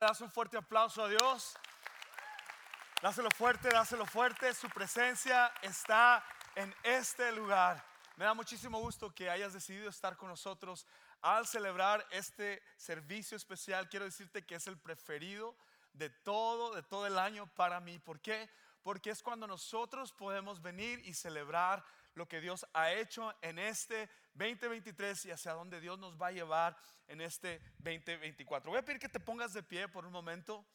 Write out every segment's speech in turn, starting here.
das un fuerte aplauso a Dios. Dáselo fuerte, dáselo fuerte. Su presencia está en este lugar. Me da muchísimo gusto que hayas decidido estar con nosotros al celebrar este servicio especial. Quiero decirte que es el preferido de todo, de todo el año para mí. ¿Por qué? Porque es cuando nosotros podemos venir y celebrar lo que Dios ha hecho en este 2023 y hacia dónde Dios nos va a llevar en este 2024. Voy a pedir que te pongas de pie por un momento.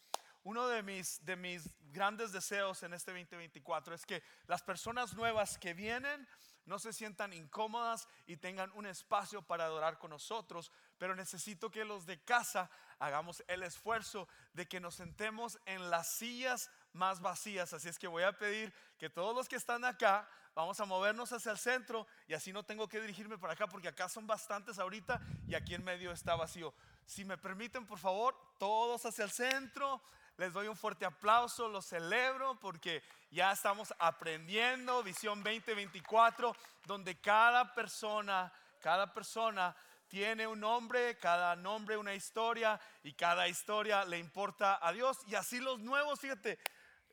Uno de mis, de mis grandes deseos en este 2024 es que las personas nuevas que vienen no se sientan incómodas y tengan un espacio para adorar con nosotros, pero necesito que los de casa hagamos el esfuerzo de que nos sentemos en las sillas más vacías. Así es que voy a pedir que todos los que están acá vamos a movernos hacia el centro y así no tengo que dirigirme para acá porque acá son bastantes ahorita y aquí en medio está vacío. Si me permiten, por favor, todos hacia el centro. Les doy un fuerte aplauso, lo celebro porque ya estamos aprendiendo Visión 2024, donde cada persona, cada persona tiene un nombre, cada nombre una historia y cada historia le importa a Dios. Y así los nuevos, fíjate,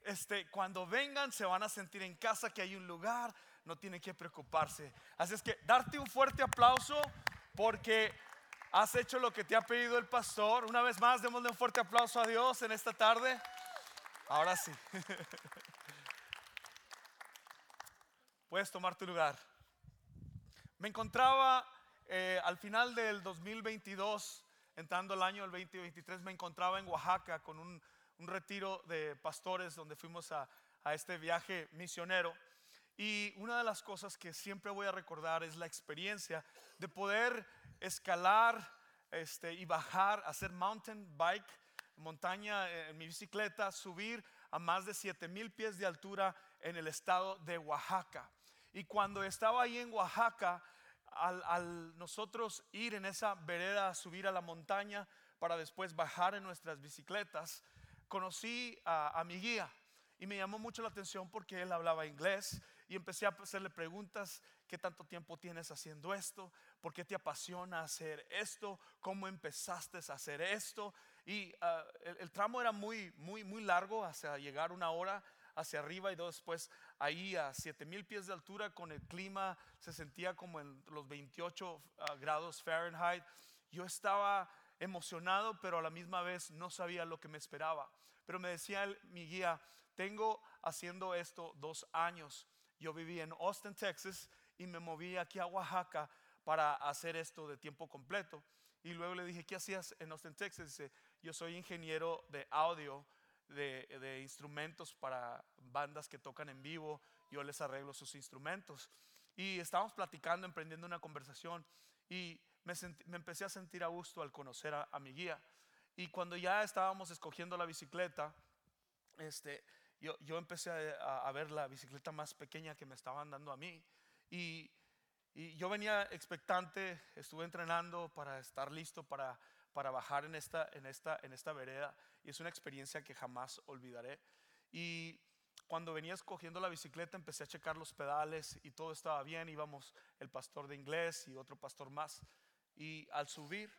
este, cuando vengan se van a sentir en casa, que hay un lugar, no tienen que preocuparse. Así es que darte un fuerte aplauso porque has hecho lo que te ha pedido el pastor. Una vez más, démosle un fuerte aplauso a Dios en esta tarde. Ahora sí. Puedes tomar tu lugar. Me encontraba eh, al final del 2022, entrando el año del 2023, me encontraba en Oaxaca con un un retiro de pastores donde fuimos a, este viaje misionero. Y una de las cosas que siempre voy a recordar es la experiencia de poder escalar este, y bajar, hacer mountain bike, montaña eh, en mi bicicleta, subir a más de 7 mil pies de altura en el estado de Oaxaca. Y cuando estaba ahí en Oaxaca, al, al, nosotros ir en esa vereda a subir a la montaña para después bajar en nuestras bicicletas, conocí a, mi guía y me llamó mucho la atención porque él hablaba inglés y empecé a hacerle preguntas, ¿qué tanto tiempo tienes haciendo esto? ¿Por qué te apasiona hacer esto? ¿Cómo empezaste a hacer esto? Y ah, el, tramo era muy, muy, muy largo, hacia llegar una hora hacia arriba y después ahí a 7000 pies de altura con el clima se sentía como en los 28 ah, grados Fahrenheit. Yo estaba emocionado, pero a la misma vez no sabía lo que me esperaba. Pero me decía mi guía, tengo haciendo esto dos años. Yo viví en Austin, Texas, y me moví aquí a Oaxaca para hacer esto de tiempo completo. Y luego le dije, ¿qué hacías en Austin, Texas? Dice, yo soy ingeniero de audio, de, de, instrumentos para bandas que tocan en vivo. Yo les arreglo sus instrumentos. Y estábamos platicando, emprendiendo una conversación. Y me, empecé a sentir a gusto al conocer a, mi guía. Y cuando ya estábamos escogiendo la bicicleta, este, yo, yo empecé a, ver la bicicleta más pequeña que me estaban dando a mí. Y, y, yo venía expectante, estuve entrenando para estar listo para, para bajar en esta, en, esta, en esta vereda. Y es una experiencia que jamás olvidaré. Y cuando venía escogiendo la bicicleta empecé a checar los pedales y todo estaba bien. Íbamos el pastor de inglés y otro pastor más. Y al subir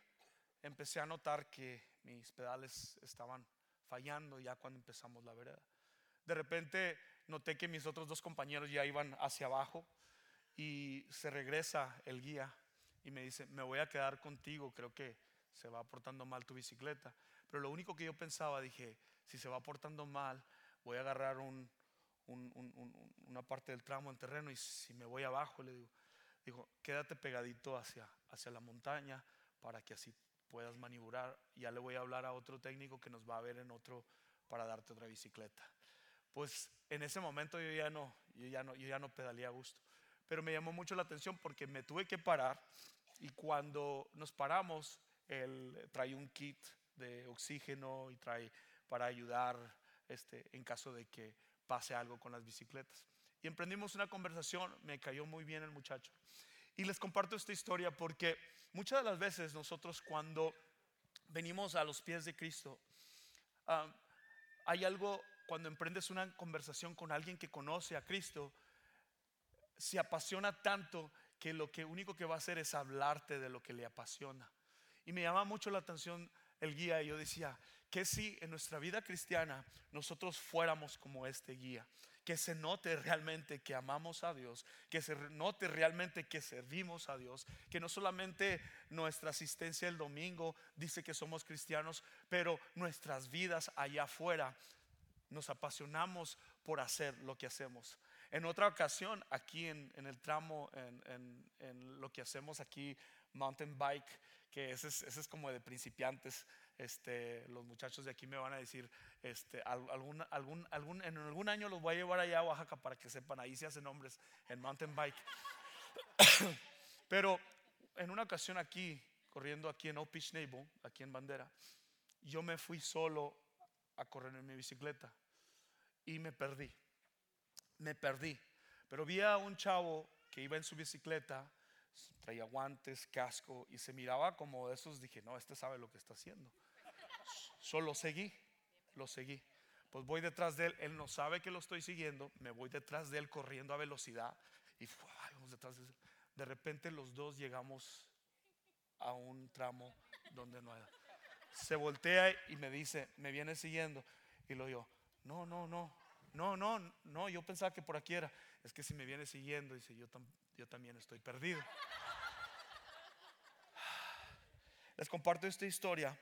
empecé a notar que mis pedales estaban fallando ya cuando empezamos la vereda. De repente noté que mis otros dos compañeros ya iban hacia abajo y se regresa el guía y me dice, me voy a quedar contigo, creo que se va portando mal tu bicicleta. Pero lo único que yo pensaba, dije, si se va portando mal, voy a agarrar una parte del tramo en terreno y si me voy abajo, le digo, digo, quédate pegadito hacia, hacia la montaña para que así puedas maniobrar. Ya le voy a hablar a otro técnico que nos va a ver en otro para darte otra bicicleta. Pues en ese momento yo ya no, yo ya no, yo ya no pedalé a gusto. Pero me llamó mucho la atención porque me tuve que parar y cuando nos paramos, él trae un kit de oxígeno y trae para ayudar este, en caso de que pase algo con las bicicletas y emprendimos una conversación. Me cayó muy bien el muchacho. Y les comparto esta historia porque muchas de las veces nosotros cuando venimos a los pies de Cristo, ah, hay algo, cuando emprendes una conversación con alguien que conoce a Cristo, se apasiona tanto que lo que único que va a hacer es hablarte de lo que le apasiona. Y me llama mucho la atención el guía y yo decía, que si en nuestra vida cristiana nosotros fuéramos como este guía, que se note realmente que amamos a Dios, que se note realmente que servimos a Dios, que no solamente nuestra asistencia el domingo dice que somos cristianos, pero nuestras vidas allá afuera nos apasionamos por hacer lo que hacemos. En otra ocasión, aquí en, el tramo, en, lo que hacemos aquí, mountain bike, que ese es como de principiantes, este, los muchachos de aquí me van a decir, este, algún, algún, algún, en algún año los voy a llevar allá a Oaxaca para que sepan, ahí se hacen hombres en mountain bike. Pero en una ocasión aquí, corriendo aquí en Opish Naval, aquí en Bandera, yo me fui solo a correr en mi bicicleta y me perdí. Me perdí. Pero vi a un chavo que iba en su bicicleta, traía guantes, casco y se miraba como de esos. Dije, no, este sabe lo que está haciendo. Solo seguí, lo seguí. Pues voy detrás de él, él no sabe que lo estoy siguiendo, me voy detrás de él corriendo a velocidad y vamos detrás de él. De repente los dos llegamos a un tramo donde no hay. Se voltea y me dice, me viene siguiendo. Y lo yo, no, no, no, no, no, no, yo pensaba que por aquí era. Es que si me viene siguiendo, dice, yo, yo también estoy perdido. Les comparto esta historia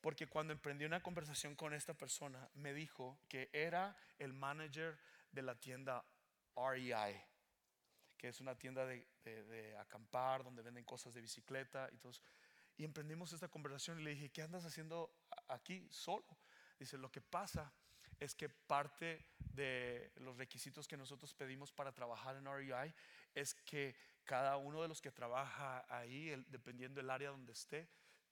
porque cuando emprendí una conversación con esta persona, me dijo que era el manager de la tienda REI, que es una tienda de, acampar, donde venden cosas de bicicleta y todo. Y emprendimos esta conversación y le dije, ¿qué andas haciendo aquí solo? Dice, lo que pasa es que parte de los requisitos que nosotros pedimos para trabajar en REI es que cada uno de los que trabaja ahí, dependiendo del área donde esté,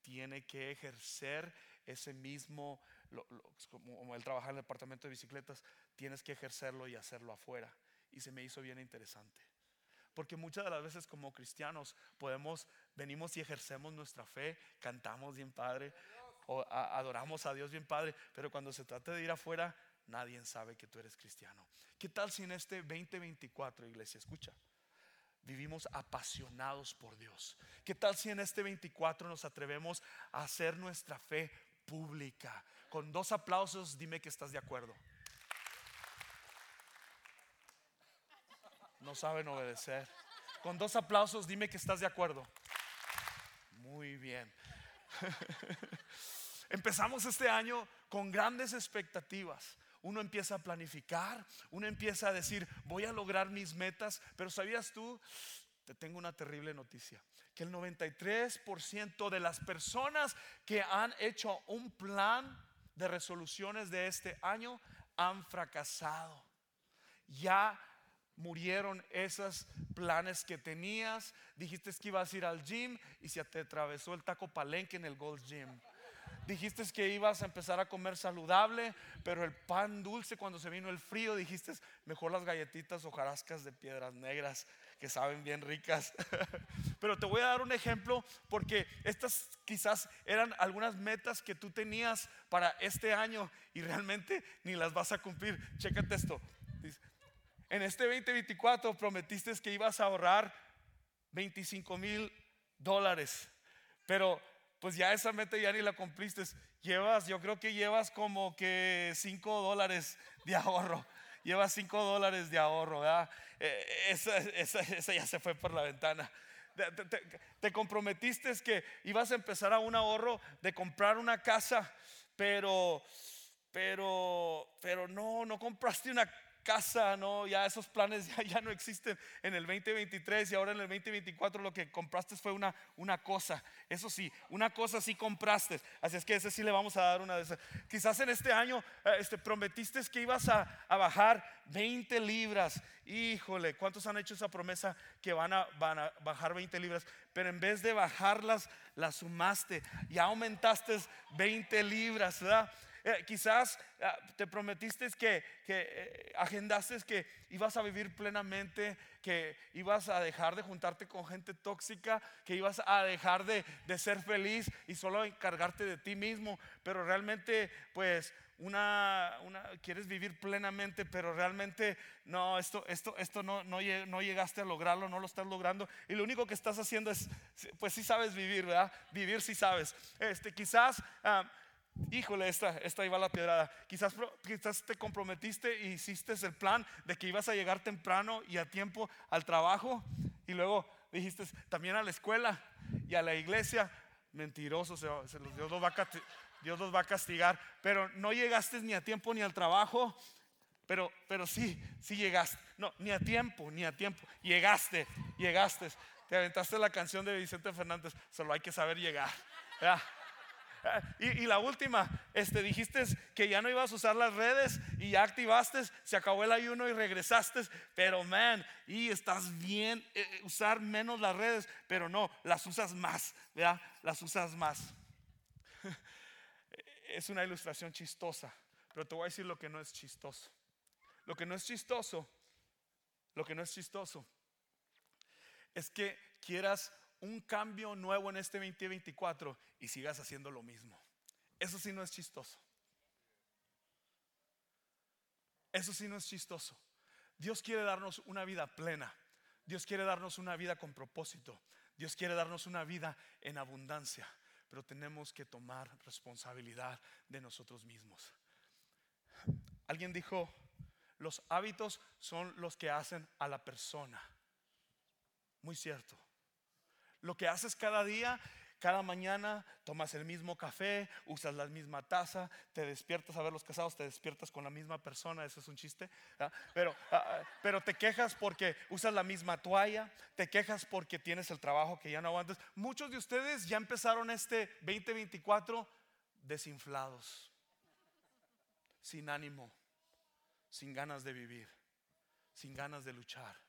tiene que ejercer ese mismo, como él trabaja en el departamento de bicicletas, tienes que ejercerlo y hacerlo afuera. Y se me hizo bien interesante. Porque muchas de las veces como cristianos podemos, venimos y ejercemos nuestra fe, cantamos bien padre, o adoramos a Dios bien padre, pero cuando se trata de ir afuera, nadie sabe que tú eres cristiano. ¿Qué tal si en este 2024, iglesia, escucha? Vivimos apasionados por Dios. ¿Qué tal si en este 24 nos atrevemos a hacer nuestra fe pública? Con dos aplausos, dime que estás de acuerdo. No saben obedecer. Con dos aplausos, dime que estás de acuerdo. Muy bien. Empezamos este año con grandes expectativas uno empieza a planificar, uno empieza a decir, voy a lograr mis metas, pero ¿sabías tú? Te tengo una terrible noticia, que el 93% de las personas que han hecho un plan de resoluciones de este año han fracasado. Ya murieron esos planes que tenías. Dijiste que ibas a ir al gym y se te atravesó el taco palenque en el Gold Gym. Dijiste que ibas a empezar a comer saludable, pero el pan dulce cuando se vino el frío, dijiste mejor las galletitas o jarascas de piedras negras que saben bien ricas. pero te voy a dar un ejemplo porque estas quizás eran algunas metas que tú tenías para este año y realmente ni las vas a cumplir. Chécate esto. En este 2024 prometiste que ibas a ahorrar 25 mil dólares, pero pues ya esa meta ya ni la cumpliste. Llevas, yo creo que llevas como que 5 dólares de ahorro. Llevas 5 dólares de ahorro, ¿verdad? Eh, esa, ya se fue por la ventana. Te, te, comprometiste que ibas a empezar a un ahorro de comprar una casa, pero, pero, pero no, no compraste una casa, no, ya esos planes ya, ya, no existen en el 2023 y ahora en el 2024 lo que compraste fue una, una cosa. Eso sí, una cosa sí compraste. Así es que ese sí le vamos a dar una de esas. Quizás en este año eh, este, prometiste que ibas a, a, bajar 20 libras. Híjole, ¿cuántos han hecho esa promesa que van a, van a bajar 20 libras? Pero en vez de bajarlas, las sumaste y aumentaste 20 libras, ¿verdad? Eh, quizás ah, te prometiste que, que eh, agendaste que ibas a vivir plenamente, que ibas a dejar de juntarte con gente tóxica, que ibas a dejar de, de ser feliz y solo encargarte de ti mismo, pero realmente pues una, una, quieres vivir plenamente, pero realmente no, esto, esto, esto no, no, no, llegaste a lograrlo, no lo estás logrando. Y lo único que estás haciendo es, pues sí sabes vivir, ¿verdad? Vivir sí sabes. Este, quizás ah, híjole, esta, esta iba la piedrada. Quizás, quizás te comprometiste y hiciste el plan de que ibas a llegar temprano y a tiempo al trabajo y luego dijiste también a la escuela y a la iglesia. Mentiroso, se, Dios, los Dios los va a castigar. Pero no llegaste ni a tiempo ni al trabajo. Pero, pero sí, sí llegaste. No, ni a tiempo, ni a tiempo. Llegaste, llegaste. Te aventaste la canción de Vicente Fernández. Solo hay que saber llegar. Y, la última, este, dijiste que ya no ibas a usar las redes y ya activaste, se acabó el ayuno y regresaste, pero man, y estás bien, eh, eh, usar menos las redes, pero no, las usas más, ¿verdad? Las usas más. Es una ilustración chistosa, pero te voy a decir lo que no es chistoso. Lo que no es chistoso, lo que no es chistoso, es que quieras un cambio nuevo en este 2024 y sigas haciendo lo mismo. Eso sí no es chistoso. Eso sí no es chistoso. Dios quiere darnos una vida plena. Dios quiere darnos una vida con propósito. Dios quiere darnos una vida en abundancia. Pero tenemos que tomar responsabilidad de nosotros mismos. Alguien dijo, los hábitos son los que hacen a la persona. Muy cierto. Lo que haces cada día, cada mañana tomas el mismo café, usas la misma taza, te despiertas a ver los casados, te despiertas con la misma persona, eso es un chiste, pero, ah, ah, pero te quejas porque usas la misma toalla, te quejas porque tienes el trabajo que ya no aguantas. Muchos de ustedes ya empezaron este 2024 desinflados, sin ánimo, sin ganas de vivir, sin ganas de luchar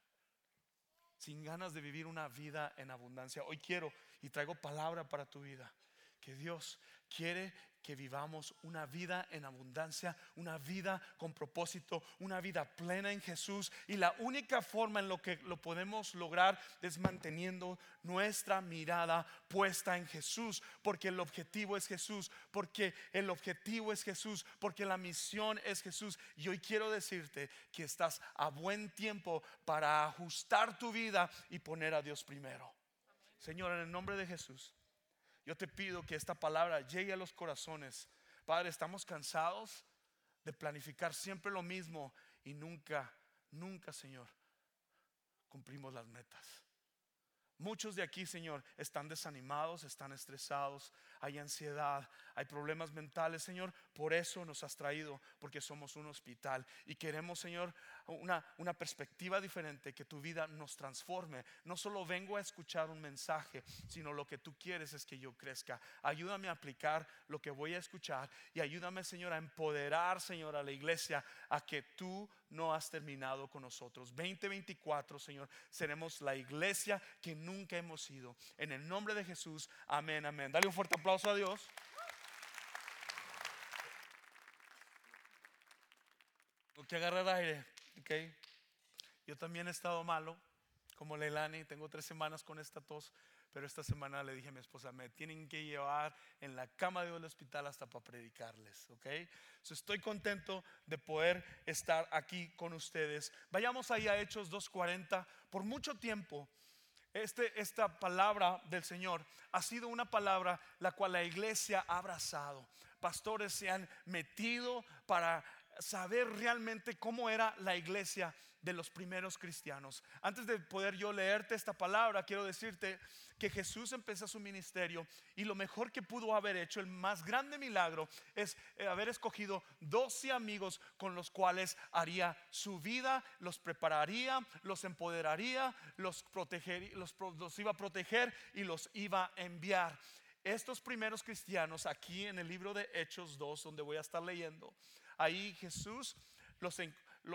sin ganas de vivir una vida en abundancia. Hoy quiero y traigo palabra para tu vida. Que Dios quiere que vivamos una vida en abundancia, una vida con propósito, una vida plena en Jesús. Y la única forma en lo que lo podemos lograr es manteniendo nuestra mirada puesta en Jesús, porque el objetivo es Jesús, porque el objetivo es Jesús, porque la misión es Jesús. Y hoy quiero decirte que estás a buen tiempo para ajustar tu vida y poner a Dios primero. Señor, en el nombre de Jesús. Yo te pido que esta palabra llegue a los corazones. Padre, estamos cansados de planificar siempre lo mismo y nunca, nunca, Señor, cumplimos las metas. Muchos de aquí, Señor, están desanimados, están estresados, hay ansiedad, hay problemas mentales, Señor. Por eso nos has traído, porque somos un hospital y queremos, Señor, una, una perspectiva diferente, que tu vida nos transforme. No solo vengo a escuchar un mensaje, sino lo que tú quieres es que yo crezca. Ayúdame a aplicar lo que voy a escuchar y ayúdame, Señor, a empoderar, Señor, a la iglesia a que tú no has terminado con nosotros. 2024, Señor, seremos la iglesia que nunca hemos sido. En el nombre de Jesús, amén, amén. Dale un fuerte aplauso a Dios. que agarrar aire, ¿ok? Yo también he estado malo, como Leilani, tengo tres semanas con esta tos, pero esta semana le dije a mi esposa, me tienen que llevar en la cama del hospital hasta para predicarles, ¿ok? estoy contento de poder estar aquí con ustedes. Vayamos ahí a Hechos 2.40. Por mucho tiempo este, esta palabra del Señor ha sido una palabra la cual la iglesia ha abrazado. Pastores se han metido para saber realmente cómo era la iglesia de los primeros cristianos. Antes de poder yo leerte esta palabra, quiero decirte que Jesús empezó su ministerio y lo mejor que pudo haber hecho, el más grande milagro, es eh, haber escogido 12 amigos con los cuales haría su vida, los prepararía, los empoderaría, los, protegería, los, los iba a proteger y los iba a enviar. Estos primeros cristianos, aquí en el libro de Hechos 2, donde voy a estar leyendo, ahí Jesús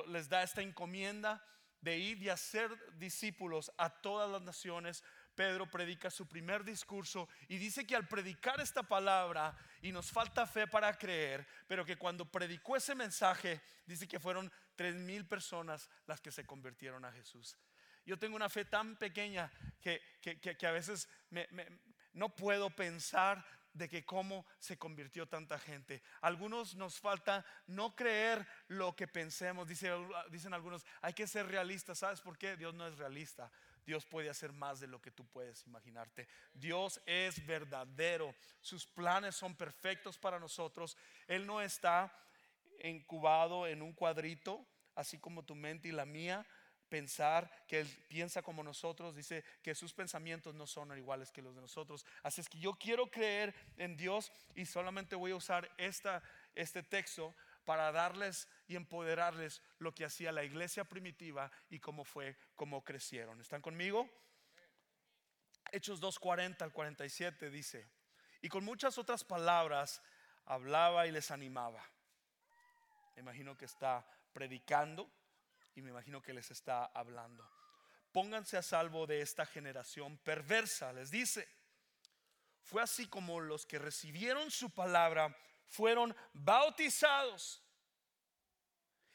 les da esta encomienda de ir y hacer discípulos a todas las naciones. Pedro predica su primer discurso y dice que al predicar esta palabra, y nos falta fe para creer, pero que cuando predicó ese mensaje, dice que fueron tres mil personas las que se convirtieron a Jesús. Yo tengo una fe tan pequeña que, que, a veces no puedo pensar de que cómo se convirtió tanta gente. Algunos nos falta no creer lo que pensemos. dicen algunos, hay que ser realistas. ¿Sabes por qué? Dios no es realista. Dios puede hacer más de lo que tú puedes imaginarte. Dios es verdadero. Sus planes son perfectos para nosotros. Él no está incubado en un cuadrito, así como tu mente y la mía. Pensar que Él piensa como nosotros, dice que sus pensamientos no son iguales que los de nosotros. Así es que yo quiero creer en Dios y solamente voy a usar esta, este texto para darles y empoderarles lo que hacía la iglesia primitiva y cómo fue, cómo crecieron. ¿Están conmigo? Hechos 2.40 al 47 dice, y con muchas otras palabras hablaba y les animaba. Me imagino que está predicando y me imagino que les está hablando. Pónganse a salvo de esta generación perversa, les dice. Fue así como los que recibieron su palabra fueron bautizados.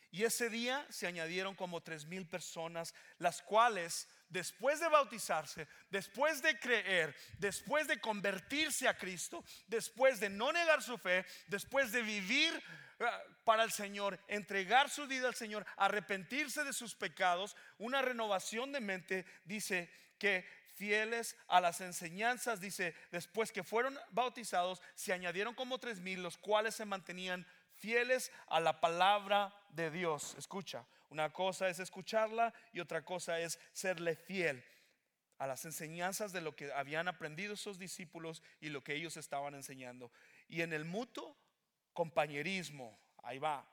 Y ese día se añadieron como tres mil personas, las cuales después de bautizarse, después de creer, después de convertirse a Cristo, después de no negar su fe, después de vivir ah, para el Señor, entregar su vida al Señor, arrepentirse de sus pecados, una renovación de mente, dice que fieles a las enseñanzas, dice, después que fueron bautizados, se añadieron como tres mil, los cuales se mantenían fieles a la palabra de Dios. Escucha, una cosa es escucharla y otra cosa es serle fiel a las enseñanzas de lo que habían aprendido esos discípulos y lo que ellos estaban enseñando. Y en el mutuo compañerismo, ahí va,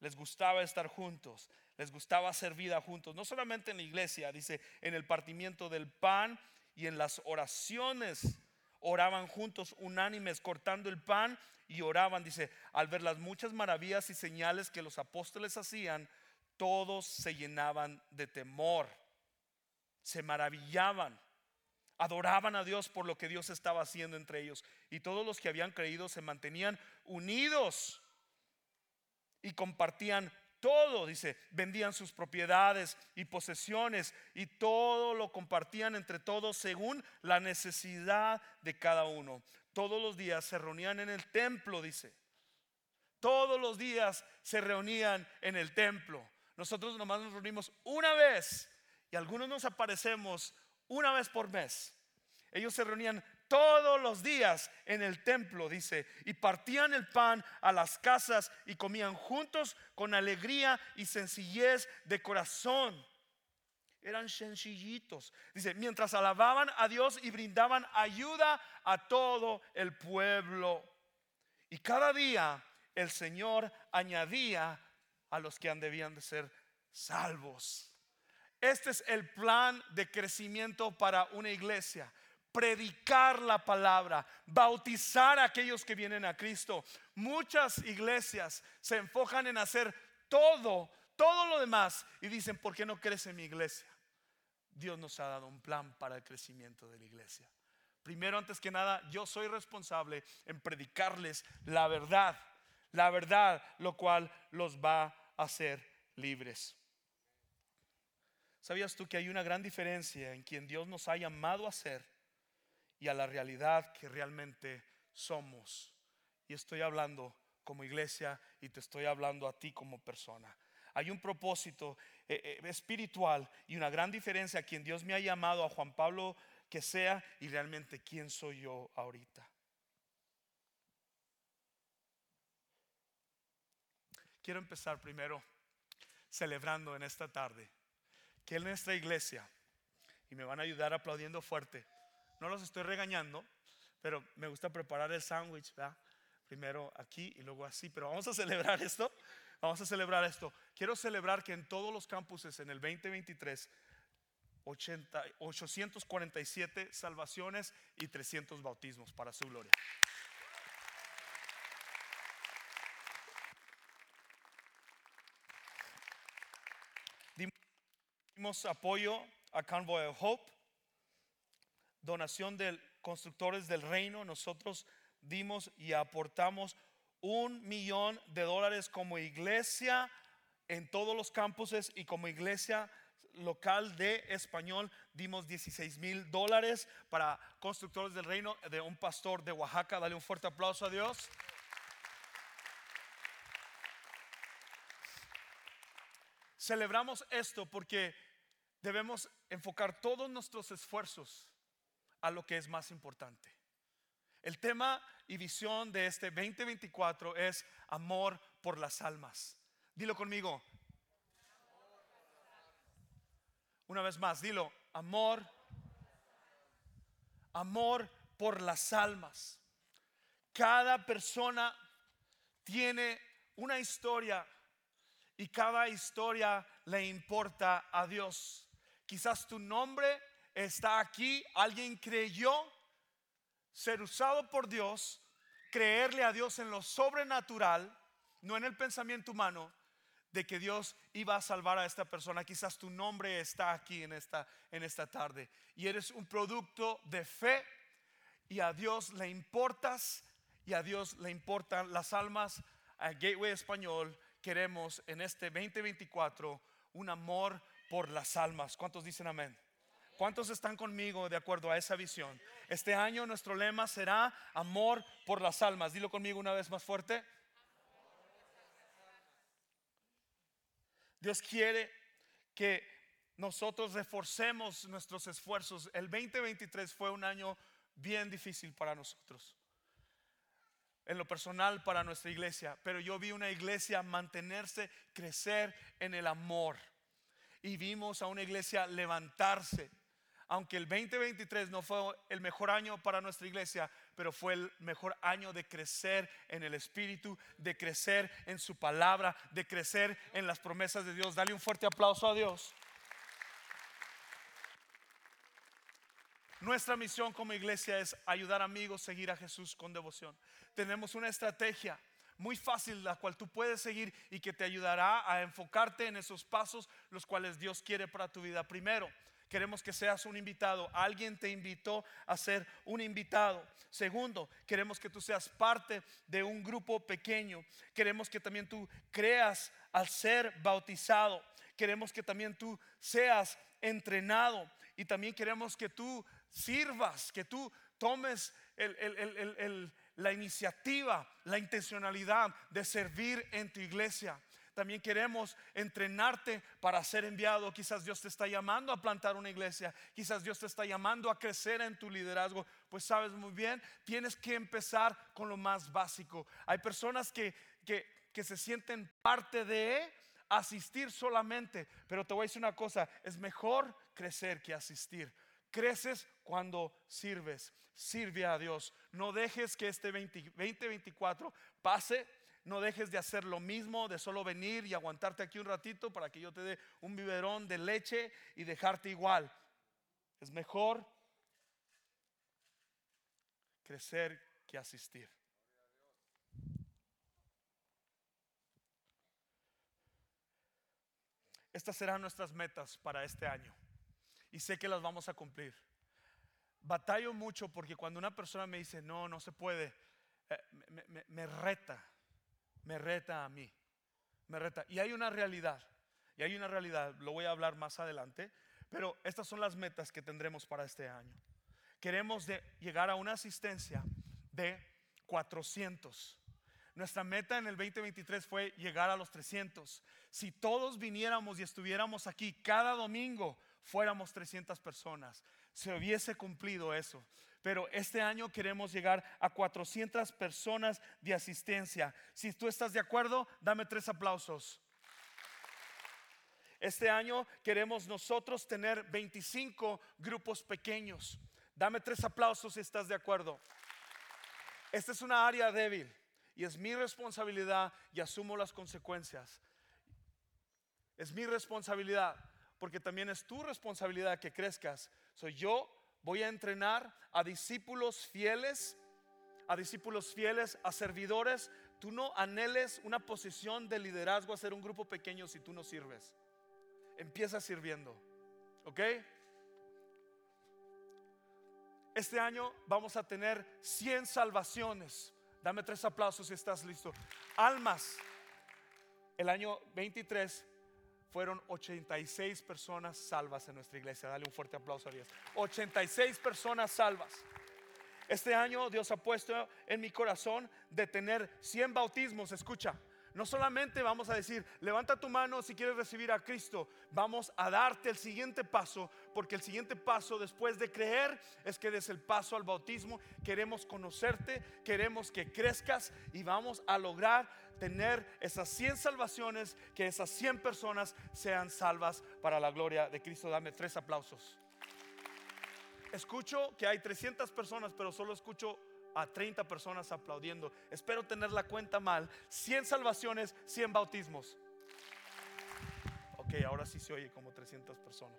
les gustaba estar juntos, les gustaba hacer vida juntos, no solamente en la iglesia, dice, en el partimiento del pan y en las oraciones oraban juntos unánimes cortando el pan y oraban, dice, al ver las muchas maravillas y señales que los apóstoles hacían, todos se llenaban de temor, se maravillaban, adoraban a Dios por lo que Dios estaba haciendo entre ellos. Y todos los que habían creído se mantenían unidos y compartían todo, dice, vendían sus propiedades y posesiones y todo lo compartían entre todos según la necesidad de cada uno. Todos los días se reunían en el templo, dice. Todos los días se reunían en el templo. Nosotros nomás nos reunimos una vez y algunos nos aparecemos una vez por mes. Ellos se reunían todos los días en el templo, dice, y partían el pan a las casas y comían juntos con alegría y sencillez de corazón. Eran sencillitos. Dice, mientras alababan a Dios y brindaban ayuda a todo el pueblo. Y cada día el Señor añadía a los que debían de ser salvos. Este es el plan de crecimiento para una iglesia predicar la palabra, bautizar a aquellos que vienen a Cristo. Muchas iglesias se enfocan en hacer todo, todo lo demás y dicen, ¿por qué no crece mi iglesia? Dios nos ha dado un plan para el crecimiento de la iglesia. Primero, antes que nada, yo soy responsable en predicarles la verdad, la verdad, lo cual los va a hacer libres. ¿Sabías tú que hay una gran diferencia en quien Dios nos ha llamado a ser y a la realidad que realmente somos. Y estoy hablando como iglesia y te estoy hablando a ti como persona. Hay un propósito eh, eh, espiritual y una gran diferencia a quien Dios me ha llamado a Juan Pablo que sea y realmente quién soy yo ahorita. Quiero empezar primero celebrando en esta tarde que en nuestra iglesia, y me van a ayudar aplaudiendo fuerte, no los estoy regañando, pero me gusta preparar el sándwich, Primero aquí y luego así, pero vamos a celebrar esto. Vamos a celebrar esto. Quiero celebrar que en todos los campuses en el 2023 80, 847 salvaciones y 300 bautismos para su gloria. Dimos apoyo a Convoy of Hope donación de constructores del reino, nosotros dimos y aportamos un millón de dólares como iglesia en todos los campuses y como iglesia local de español dimos 16 mil dólares para constructores del reino de un pastor de Oaxaca. Dale un fuerte aplauso a Dios. Celebramos esto porque debemos enfocar todos nuestros esfuerzos a lo que es más importante. El tema y visión de este 2024 es amor por las almas. Dilo conmigo. Una vez más, dilo, amor, amor por las almas. Cada persona tiene una historia y cada historia le importa a Dios. Quizás tu nombre está aquí, alguien creyó ser usado por Dios, creerle a Dios en lo sobrenatural, no en el pensamiento humano, de que Dios iba a salvar a esta persona. Quizás tu nombre está aquí en esta, en esta tarde y eres un producto de fe y a Dios le importas y a Dios le importan las almas. Gateway Español queremos en este 2024 un amor por las almas. ¿Cuántos dicen amén? ¿Cuántos están conmigo de acuerdo a esa visión? Este año nuestro lema será amor por las almas. Dilo conmigo una vez más fuerte. Dios quiere que nosotros reforcemos nuestros esfuerzos. El 2023 fue un año bien difícil para nosotros. En lo personal para nuestra iglesia, pero yo vi una iglesia mantenerse, crecer en el amor. Y vimos a una iglesia levantarse aunque el 2023 no fue el mejor año para nuestra iglesia, pero fue el mejor año de crecer en el Espíritu, de crecer en su palabra, de crecer en las promesas de Dios. Dale un fuerte aplauso a Dios. Nuestra misión como iglesia es ayudar amigos a seguir a Jesús con devoción. Tenemos una estrategia muy fácil la cual tú puedes seguir y que te ayudará a enfocarte en esos pasos los cuales Dios quiere para tu vida. Primero, Queremos que seas un invitado. Alguien te invitó a ser un invitado. Segundo, queremos que tú seas parte de un grupo pequeño. Queremos que también tú creas al ser bautizado. Queremos que también tú seas entrenado. Y también queremos que tú sirvas, que tú tomes la iniciativa, la intencionalidad de servir en tu iglesia. También queremos entrenarte para ser enviado. Quizás Dios te está llamando a plantar una iglesia. Quizás Dios te está llamando a crecer en tu liderazgo. Pues sabes muy bien, tienes que empezar con lo más básico. Hay personas que, que, se sienten parte de asistir solamente. Pero te voy a decir una cosa, es mejor crecer que asistir. Creces cuando sirves. Sirve a Dios. No dejes que este 2024 pase no dejes de hacer lo mismo, de solo venir y aguantarte aquí un ratito para que yo te dé un biberón de leche y dejarte igual. Es mejor crecer que asistir. Estas serán nuestras metas para este año y sé que las vamos a cumplir. Batallo mucho porque cuando una persona me dice, no, no se puede, eh, me reta me reta a mí. Me reta. Y hay una realidad. Y hay una realidad, lo voy a hablar más adelante, pero estas son las metas que tendremos para este año. Queremos llegar a una asistencia de 400. Nuestra meta en el 2023 fue llegar a los 300. Si todos viniéramos y estuviéramos aquí cada domingo, fuéramos 300 personas. Se hubiese cumplido eso pero este año queremos llegar a 400 personas de asistencia. Si tú estás de acuerdo, dame tres aplausos. Este año queremos nosotros tener 25 grupos pequeños. Dame tres aplausos si estás de acuerdo. Esta es una área débil y es mi responsabilidad y asumo las consecuencias. Es mi responsabilidad porque también es tu responsabilidad que crezcas. Soy yo voy a entrenar a discípulos fieles, a discípulos fieles, a servidores. Tú no anheles una posición de liderazgo a ser un grupo pequeño si tú no sirves. Empieza sirviendo. ¿Ok? Este año vamos a tener 100 salvaciones. Dame tres aplausos si estás listo. Almas. El año 23 fueron 86 personas salvas en nuestra iglesia. Dale un fuerte aplauso a Dios. 86 personas salvas. Este año Dios ha puesto en mi corazón de tener 100 bautismos. Escucha, No solamente vamos a decir, levanta tu mano si quieres recibir a Cristo, vamos a darte el siguiente paso, porque el siguiente paso después de creer es que des el paso al bautismo. Queremos conocerte, queremos que crezcas y vamos a lograr tener esas 100 salvaciones, que esas 100 personas sean salvas para la gloria de Cristo. Dame tres aplausos. Escucho que hay 300 personas, pero solo escucho a 30 personas aplaudiendo. Espero tener la cuenta mal. 100 salvaciones, 100 bautismos. Ok, ahora sí se oye como 300 personas.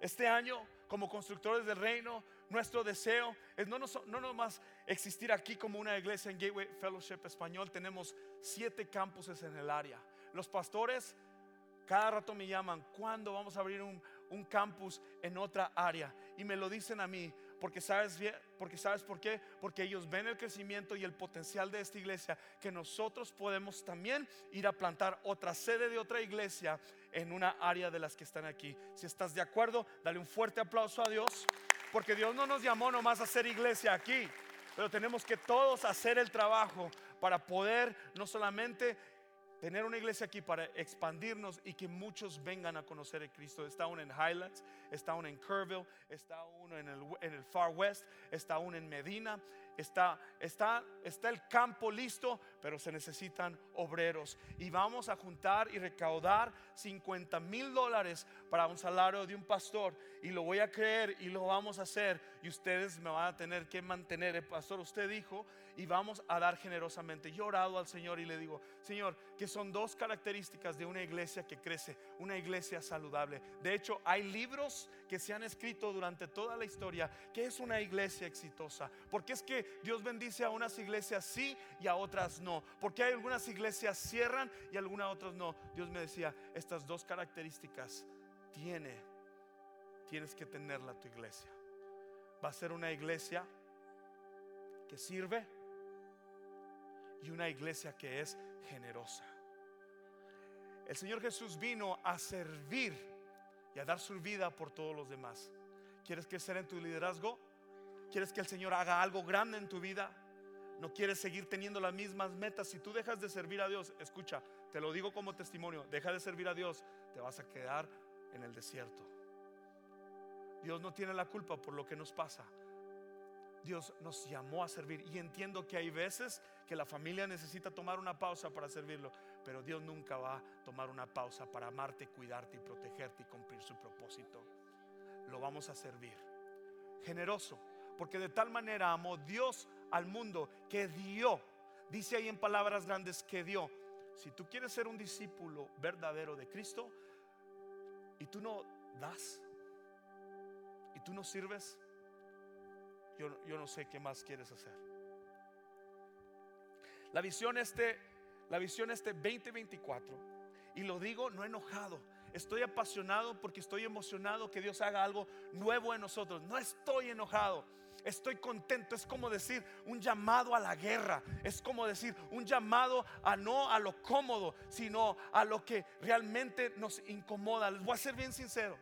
Este año, como constructores del reino, nuestro deseo es no, no nomás existir aquí como una iglesia en Gateway Fellowship Español. Tenemos siete campuses en el área. Los pastores cada rato me llaman, ¿cuándo vamos a abrir un, un campus en otra área? Y me lo dicen a mí, porque sabes bien, porque sabes por qué? Porque ellos ven el crecimiento y el potencial de esta iglesia que nosotros podemos también ir a plantar otra sede de otra iglesia en una área de las que están aquí. Si estás de acuerdo, dale un fuerte aplauso a Dios, porque Dios no nos llamó nomás a hacer iglesia aquí, pero tenemos que todos hacer el trabajo para poder no solamente tener una iglesia aquí para expandirnos y que muchos vengan a conocer a Cristo. Está uno en Highlands, está uno en Kerrville, está uno en el, Far West, está uno en Medina, está el campo listo, pero se necesitan obreros. Y vamos a juntar y recaudar 50 mil dólares para un salario de un pastor. Y lo voy a creer y lo vamos a hacer. Y ustedes me van a tener que mantener. El pastor, usted dijo, y vamos a dar generosamente. Yo he orado al Señor y le digo, Señor, que son dos características de una iglesia que crece, una iglesia saludable. De hecho, hay libros que se han escrito durante toda la historia que es una iglesia exitosa. Porque es que Dios bendice a unas iglesias sí y a otras no. Porque hay algunas iglesias cierran y algunas otras no. Dios me decía, estas dos características tiene, tienes que tenerla tu iglesia. Va a ser una iglesia que sirve y una iglesia que es generosa. El Señor Jesús vino a servir y a dar su vida por todos los demás. ¿Quieres crecer en tu liderazgo? ¿Quieres que el Señor haga algo grande en tu vida? ¿No quieres seguir teniendo las mismas metas? Si tú dejas de servir a Dios, escucha, te lo digo como testimonio, deja de servir a Dios, te vas a quedar en el desierto. Dios no tiene la culpa por lo que nos pasa. Dios nos llamó a servir y entiendo que hay veces que la familia necesita tomar una pausa para servirlo, pero Dios nunca va a tomar una pausa para amarte, cuidarte y protegerte y cumplir su propósito. Lo vamos a servir. Generoso, porque de tal manera amó Dios al mundo que dio, dice ahí en palabras grandes que dio. Si tú quieres ser un discípulo verdadero de Cristo y tú no das y tú no sirves, yo, no sé qué más quieres hacer. La visión este, la visión este 2024, y lo digo no enojado, estoy apasionado porque estoy emocionado que Dios haga algo nuevo en nosotros. No estoy enojado, estoy contento. Es como decir un llamado a la guerra. Es como decir un llamado a no a lo cómodo, sino a lo que realmente nos incomoda. Les voy a ser bien sincero.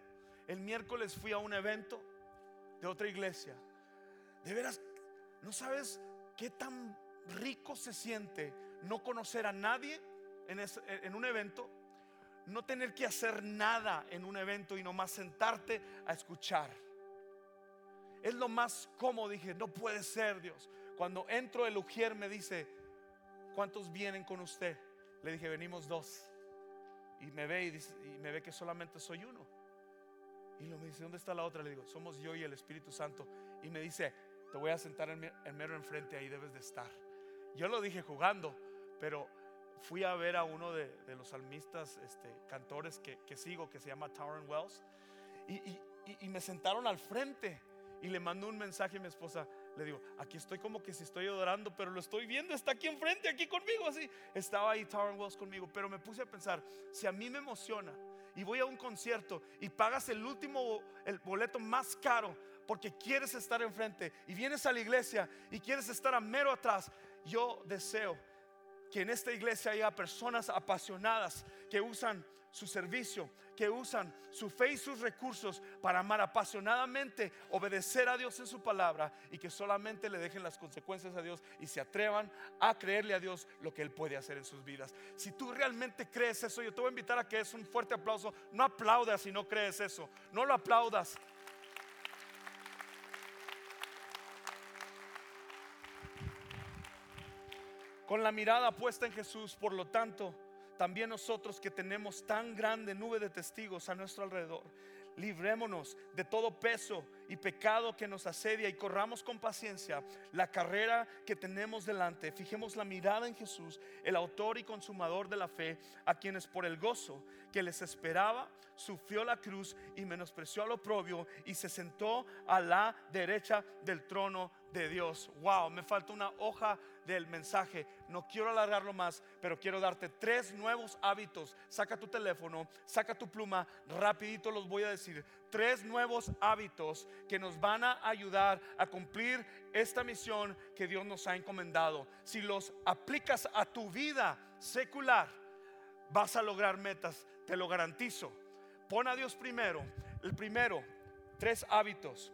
El miércoles fui a un evento de otra iglesia de veras, ¿no sabes qué tan rico se siente no conocer a nadie en, un evento? No tener que hacer nada en un evento y nomás sentarte a escuchar. Es lo más cómodo, dije, no puede ser Dios. Cuando entro el ujier me dice, ¿cuántos vienen con usted? Le dije, venimos dos. Y me ve y, me ve que solamente soy uno. Y lo me dice, ¿dónde está la otra? Le digo, somos yo y el Espíritu Santo. Y me dice, te voy a sentar en, mero enfrente, ahí debes de estar. Yo lo dije jugando, pero fui a ver a uno de, los salmistas, este, cantores que, sigo, que se llama Tauren Wells, y, me sentaron al frente y le mandó un mensaje a mi esposa. Le digo, aquí estoy como que si estoy adorando, pero lo estoy viendo, está aquí enfrente, aquí conmigo, así. Estaba ahí Tauren Wells conmigo, pero me puse a pensar, si a mí me emociona y voy a un concierto y pagas el último, el boleto más caro porque quieres estar enfrente y vienes a la iglesia y quieres estar a mero atrás, yo deseo que en esta iglesia haya personas apasionadas que usan su servicio, que usan su fe y sus recursos para amar apasionadamente, obedecer a Dios en su palabra y que solamente le dejen las consecuencias a Dios y se atrevan a creerle a Dios lo que Él puede hacer en sus vidas. Si tú realmente crees eso, yo te voy a invitar a que es un fuerte aplauso. No aplaudas si no crees eso, no lo aplaudas. Con la mirada puesta en Jesús, por lo tanto, también nosotros que tenemos tan grande nube de testigos a nuestro alrededor, librémonos de todo peso y pecado que nos asedia y corramos con paciencia la carrera que tenemos delante. Fijemos la mirada en Jesús, el autor y consumador de la fe, a quienes por el gozo que les esperaba, sufrió la cruz y menospreció al oprobio y se sentó a la derecha del trono de Dios. Wow, me falta una hoja del mensaje. No quiero alargarlo más, pero quiero darte tres nuevos hábitos. Saca tu teléfono, saca tu pluma, rapidito los voy a decir. Tres nuevos hábitos que nos van a ayudar a cumplir esta misión que Dios nos ha encomendado. Si los aplicas a tu vida secular, vas a lograr metas, te lo garantizo. Pon a Dios primero. El primero, tres hábitos.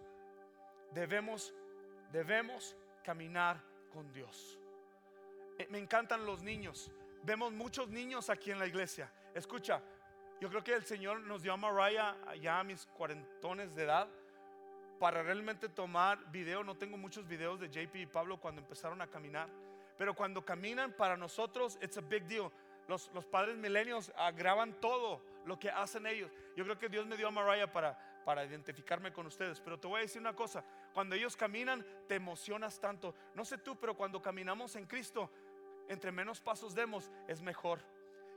Debemos debemos caminar con Dios. Eh, me encantan los niños. Vemos muchos niños aquí en la iglesia. Escucha, yo creo que el Señor nos dio a Mariah ya a mis cuarentones de edad para realmente tomar video. No tengo muchos videos de JP y Pablo cuando empezaron a caminar. Pero cuando caminan para nosotros, it's a big deal. Los, los padres milenios graban todo lo que hacen ellos. Yo creo que Dios me dio a Mariah para, para identificarme con ustedes. Pero te voy a decir una cosa, cuando ellos caminan te emocionas tanto. No sé tú, pero cuando caminamos en Cristo, entre menos pasos demos, es mejor.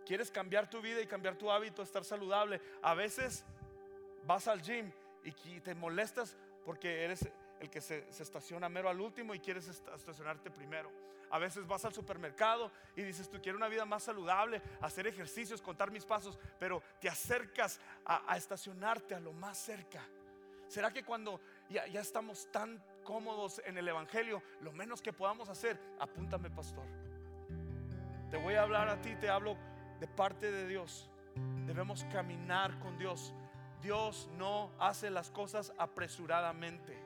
Quieres cambiar tu vida y cambiar tu hábito, estar saludable. A veces vas al gym y te molestas porque eres el que se, estaciona mero al último y quieres estacionarte primero. A veces vas al supermercado y dices, tú quieres una vida más saludable, hacer ejercicios, contar mis pasos, pero te acercas a, estacionarte a lo más cerca. ¿Será que cuando ya estamos tan cómodos en el Evangelio, lo menos que podamos hacer, apúntame pastor? Te voy a hablar a ti, te hablo de parte de Dios. Debemos caminar con Dios. Dios no hace las cosas apresuradamente.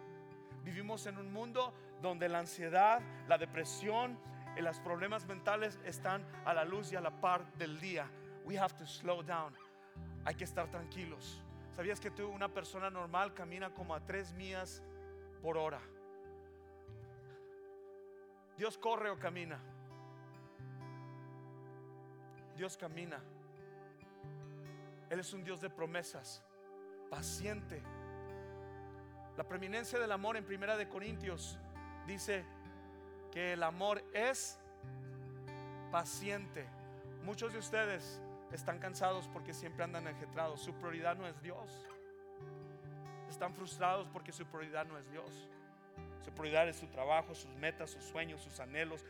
Vivimos en un mundo donde la ansiedad, la depresión y los problemas mentales están a la luz y a la par del día. We have to slow down. Hay que estar tranquilos. ¿Sabías que tú, una persona normal, camina como a tres millas por hora? Dios corre o camina. Dios camina. Él es un Dios de promesas, paciente la preeminencia del amor en Primera de Corintios dice que el amor es paciente. Muchos de ustedes están cansados porque siempre andan enjetrados. Su prioridad no es Dios. Están frustrados porque su prioridad no es Dios. Su prioridad es su trabajo, sus metas, sus sueños, sus anhelos.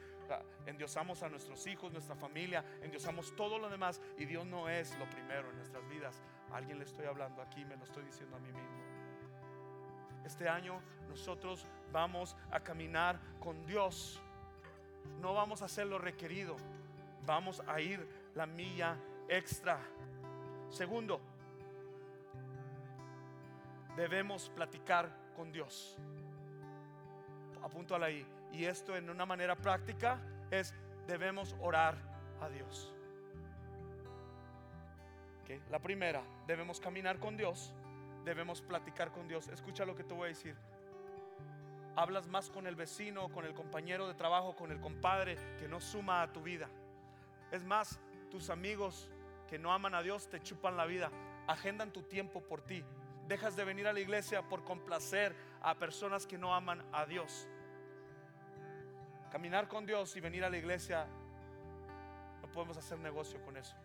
Endiosamos a nuestros hijos, nuestra familia, endiosamos todo lo demás y Dios no es lo primero en nuestras vidas. Alguien le estoy hablando aquí, me lo estoy diciendo a mí mismo. Este año nosotros vamos a caminar con Dios. No vamos a hacer lo requerido. Vamos a ir la milla extra. Segundo, debemos platicar con Dios. Apúntalo ahí. Y esto en una manera práctica es debemos orar a Dios. La primera, debemos caminar con Dios debemos platicar con Dios. Escucha lo que te voy a decir. Hablas más con el vecino, con el compañero de trabajo, con el compadre que no suma a tu vida. Es más, tus amigos que no aman a Dios te chupan la vida. Agendan tu tiempo por ti. Dejas de venir a la iglesia por complacer a personas que no aman a Dios. Caminar con Dios y venir a la iglesia, no podemos hacer negocio con eso.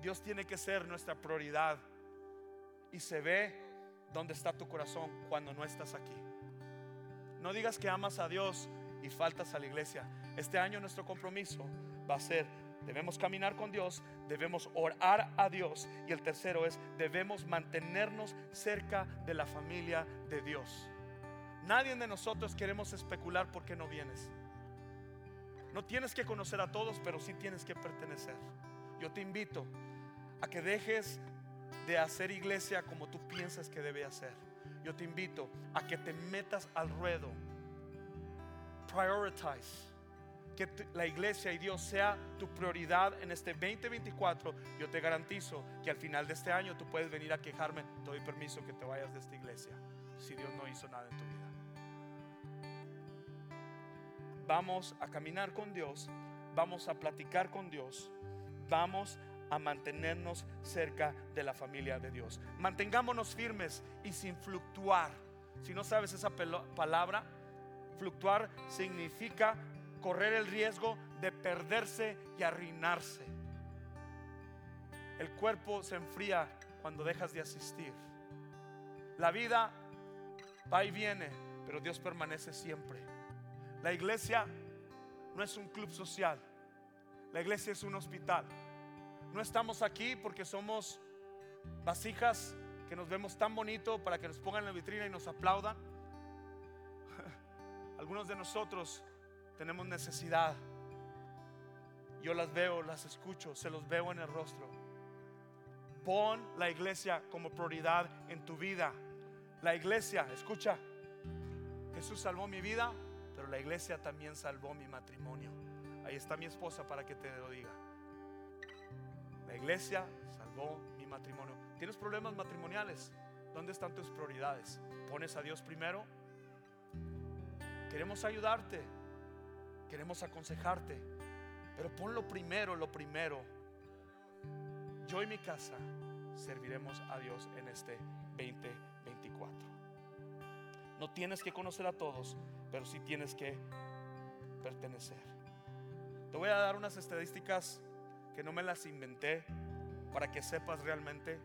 Dios tiene que ser nuestra prioridad y se ve dónde está tu corazón cuando no estás aquí. No digas que amas a Dios y faltas a la iglesia. Este año nuestro compromiso va a ser, debemos caminar con Dios, debemos orar a Dios y el tercero es, debemos mantenernos cerca de la familia de Dios. Nadie de nosotros queremos especular por qué no vienes. No tienes que conocer a todos, pero sí tienes que pertenecer. Yo te invito a que dejes de hacer iglesia como tú piensas que debe hacer. Yo te invito a que te metas al ruedo. Prioritize. Que la iglesia y Dios sea tu prioridad en este 2024. Yo te garantizo que al final de este año tú puedes venir a quejarme. Te doy permiso que te vayas de esta iglesia. Si Dios no hizo nada en tu vida. Vamos a caminar con Dios. Vamos a platicar con Dios. Vamos a mantenernos cerca de la familia de Dios. Mantengámonos firmes y sin fluctuar. Si no sabes esa palabra, fluctuar significa correr el riesgo de perderse y arruinarse. El cuerpo se enfría cuando dejas de asistir. La vida va y viene, pero Dios permanece siempre. La iglesia no es un club social. La iglesia es un hospital. No estamos aquí porque somos vasijas que nos vemos tan bonito para que nos pongan en la vitrina y nos aplaudan. Algunos de nosotros tenemos necesidad. Yo las veo, las escucho, se los veo en el rostro. Pon la iglesia como prioridad en tu vida. La iglesia, escucha, Jesús salvó mi vida, pero la iglesia también salvó mi matrimonio. Ahí está mi esposa para que te lo diga. La iglesia salvó mi matrimonio. ¿Tienes problemas matrimoniales? ¿Dónde están tus prioridades? ¿Pones a Dios primero? Queremos ayudarte. Queremos aconsejarte. Pero ponlo primero, lo primero. Yo y mi casa serviremos a Dios en este 2024. No tienes que conocer a todos, pero sí tienes que pertenecer. Te voy a dar unas estadísticas que no me las inventé para que sepas realmente.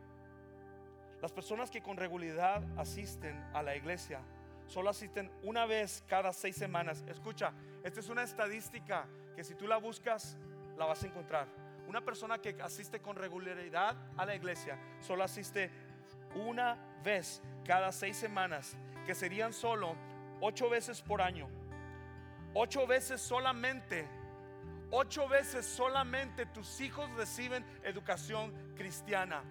Las personas que con regularidad asisten a la iglesia solo asisten una vez cada seis semanas. Escucha, esta es una estadística que si tú la buscas, la vas a encontrar. Una persona que asiste con regularidad a la iglesia solo asiste una vez cada seis semanas, que serían solo ocho veces por año. Ocho veces solamente Ocho veces solamente tus hijos reciben educación cristiana.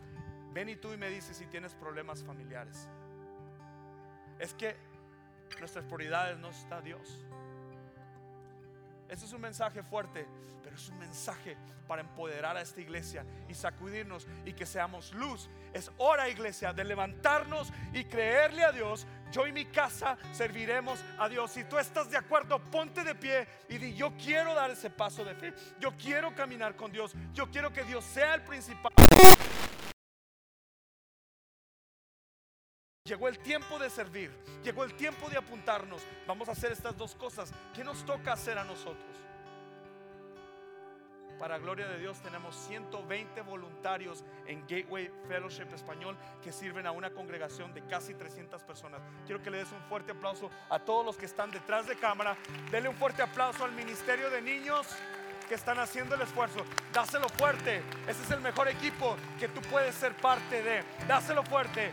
Ven y tú y me dices si tienes problemas familiares. Es que nuestras prioridades no está Dios. Ese es un mensaje fuerte, pero es un mensaje para empoderar a esta iglesia y sacudirnos y que seamos luz. Es hora, iglesia, de levantarnos y creerle a Dios. Yo y mi casa serviremos a Dios. Si tú estás de acuerdo, ponte de pie y di, yo quiero dar ese paso de fe. Yo quiero caminar con Dios. Yo quiero que Dios sea el principal. Llegó el tiempo de servir, llegó el tiempo de apuntarnos. Vamos a hacer estas dos cosas. ¿Qué nos toca hacer a nosotros? Para gloria de Dios tenemos 120 voluntarios en Gateway Fellowship Español que sirven a una congregación de casi 300 personas. Quiero que le des un fuerte aplauso a todos los que están detrás de cámara. Dele un fuerte aplauso al Ministerio de Niños que están haciendo el esfuerzo. Dáselo fuerte. Ese es el mejor equipo que tú puedes ser parte de. Dáselo fuerte.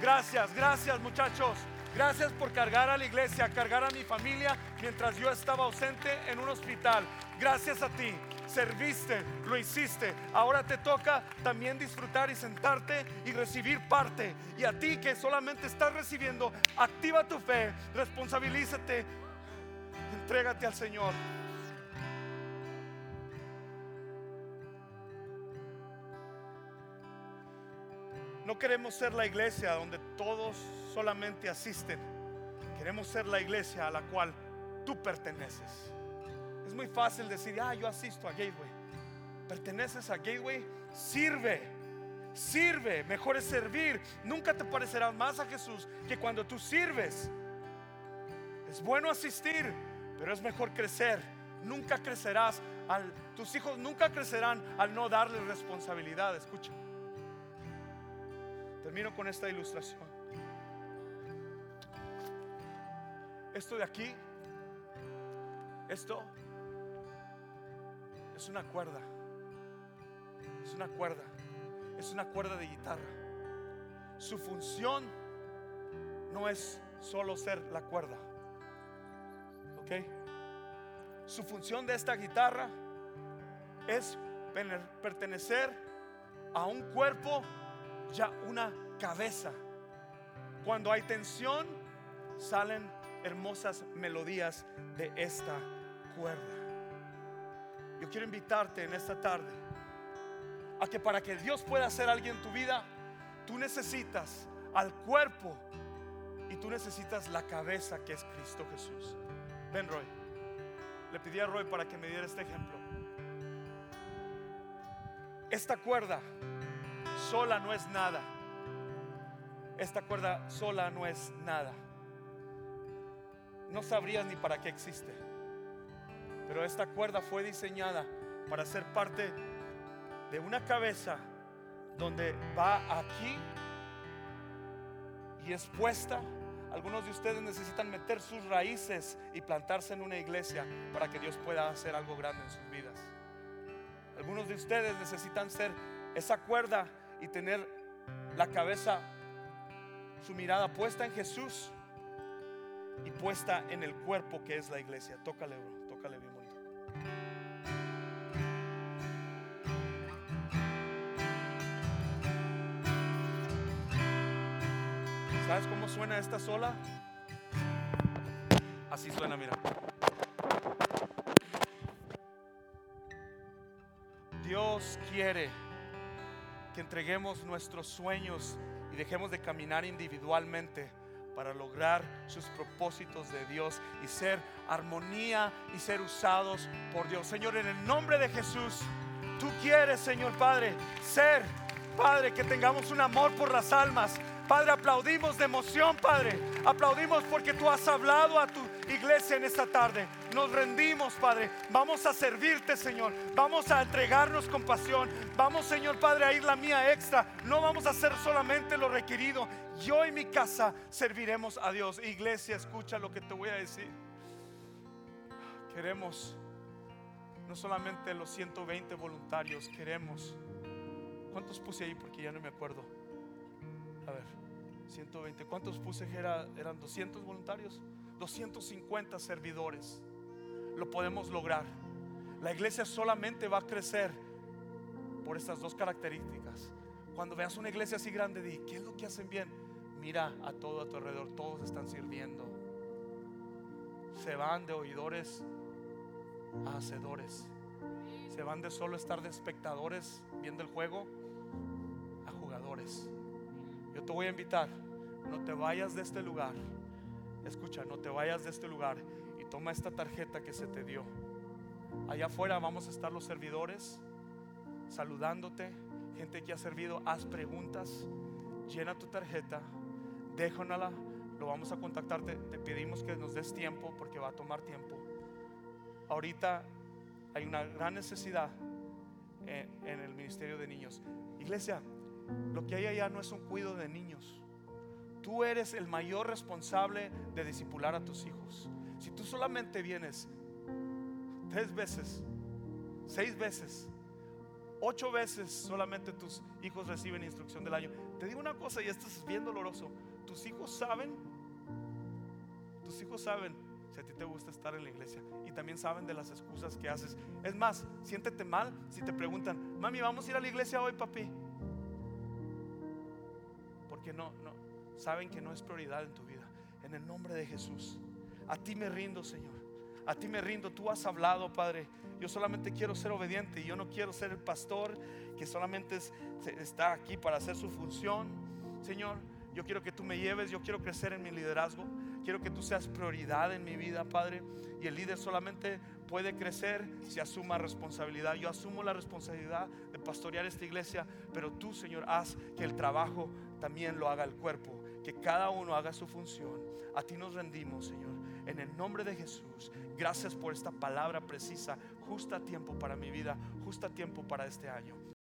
Gracias, gracias muchachos. Gracias por cargar a la iglesia, cargar a mi familia mientras yo estaba ausente en un hospital. Gracias a ti. Serviste, lo hiciste. Ahora te toca también disfrutar y sentarte y recibir parte. Y a ti que solamente estás recibiendo, activa tu fe, responsabilízate, entrégate al Señor. No queremos ser la iglesia donde todos solamente asisten. Queremos ser la iglesia a la cual tú perteneces. Es muy fácil decir, ah, yo asisto a Gateway. Perteneces a Gateway, sirve. Sirve, mejor es servir. Nunca te parecerás más a Jesús que cuando tú sirves. Es bueno asistir, pero es mejor crecer. Nunca crecerás tus hijos nunca crecerán al no darle responsabilidad, escucha. Termino con esta ilustración. Esto de aquí, esto es una cuerda. Es una cuerda. Es una cuerda de guitarra. Su función no es solo ser la cuerda. ¿Ok? Su función de esta guitarra es pertenecer a un cuerpo ya una cabeza. Cuando hay tensión, salen hermosas melodías de esta cuerda. Yo quiero invitarte en esta tarde a que para que Dios pueda hacer algo en tu vida, tú necesitas al cuerpo y tú necesitas la cabeza que es Cristo Jesús. Ven, Roy. Le pedí a Roy para que me diera este ejemplo. Esta cuerda sola no es nada. Esta cuerda sola no es nada. No sabrías ni para qué existe. Pero esta cuerda fue diseñada para ser parte de una cabeza donde va aquí y es puesta. Algunos de ustedes necesitan meter sus raíces y plantarse en una iglesia para que Dios pueda hacer algo grande en sus vidas. Algunos de ustedes necesitan ser esa cuerda y tener la cabeza, su mirada puesta en Jesús y puesta en el cuerpo que es la iglesia. Tócale, bro, tócale bien bonito. ¿Sabes cómo suena esta sola? Así suena, mira. Dios quiere que entreguemos nuestros sueños dejemos de caminar individualmente para lograr sus propósitos de Dios y ser armonía y ser usados por Dios. Señor, en el nombre de Jesús, tú quieres, Señor Padre, ser, Padre, que tengamos un amor por las almas. Padre, aplaudimos de emoción, Padre. Aplaudimos porque tú has hablado a tu iglesia en esta tarde. Nos rendimos, Padre. Vamos a servirte, Señor. Vamos a entregarnos con pasión. Vamos, Señor Padre, a ir la mía extra. No vamos a hacer solamente lo requerido. Yo y mi casa serviremos a Dios. Iglesia, escucha lo que te voy a decir. Queremos no solamente los 120 voluntarios, queremos. ¿Cuántos puse ahí? Porque ya no me acuerdo. A ver, 120. ¿Cuántos puse que eran 200 voluntarios? 250 servidores. Lo podemos lograr. La iglesia solamente va a crecer por estas dos características. Cuando veas una iglesia así grande, di, ¿qué es lo que hacen bien? Mira a todo a tu alrededor, todos están sirviendo. Se van de oidores a hacedores. Se van de solo estar de espectadores viendo el juego a jugadores. Yo te voy a invitar, no te vayas de este lugar escucha, no te vayas de este lugar y toma esta tarjeta que se te dio. Allá afuera vamos a estar los servidores saludándote, gente que ha servido, haz preguntas, llena tu tarjeta, déjanala, lo vamos a contactarte, te pedimos que nos des tiempo porque va a tomar tiempo. Ahorita hay una gran necesidad en, en el Ministerio de Niños. Iglesia, lo que hay allá no es un cuido de niños tú eres el mayor responsable de discipular a tus hijos. Si tú solamente vienes tres veces, seis veces, ocho veces solamente tus hijos reciben instrucción del año. Te digo una cosa y esto es bien doloroso. Tus hijos saben, tus hijos saben si a ti te gusta estar en la iglesia y también saben de las excusas que haces. Es más, siéntete mal si te preguntan, mami, vamos a ir a la iglesia hoy, papi. Porque no, no, saben que no es prioridad en tu vida. En el nombre de Jesús. A ti me rindo, Señor. A ti me rindo. Tú has hablado, Padre. Yo solamente quiero ser obediente. Yo no quiero ser el pastor que solamente está aquí para hacer su función. Señor, yo quiero que tú me lleves. Yo quiero crecer en mi liderazgo. Quiero que tú seas prioridad en mi vida, Padre. Y el líder solamente puede crecer si asuma responsabilidad. Yo asumo la responsabilidad de pastorear esta iglesia, pero tú, Señor, haz que el trabajo también lo haga el cuerpo que cada uno haga su función. A ti nos rendimos, Señor. En el nombre de Jesús, gracias por esta palabra precisa, justa tiempo para mi vida, justa tiempo para este año.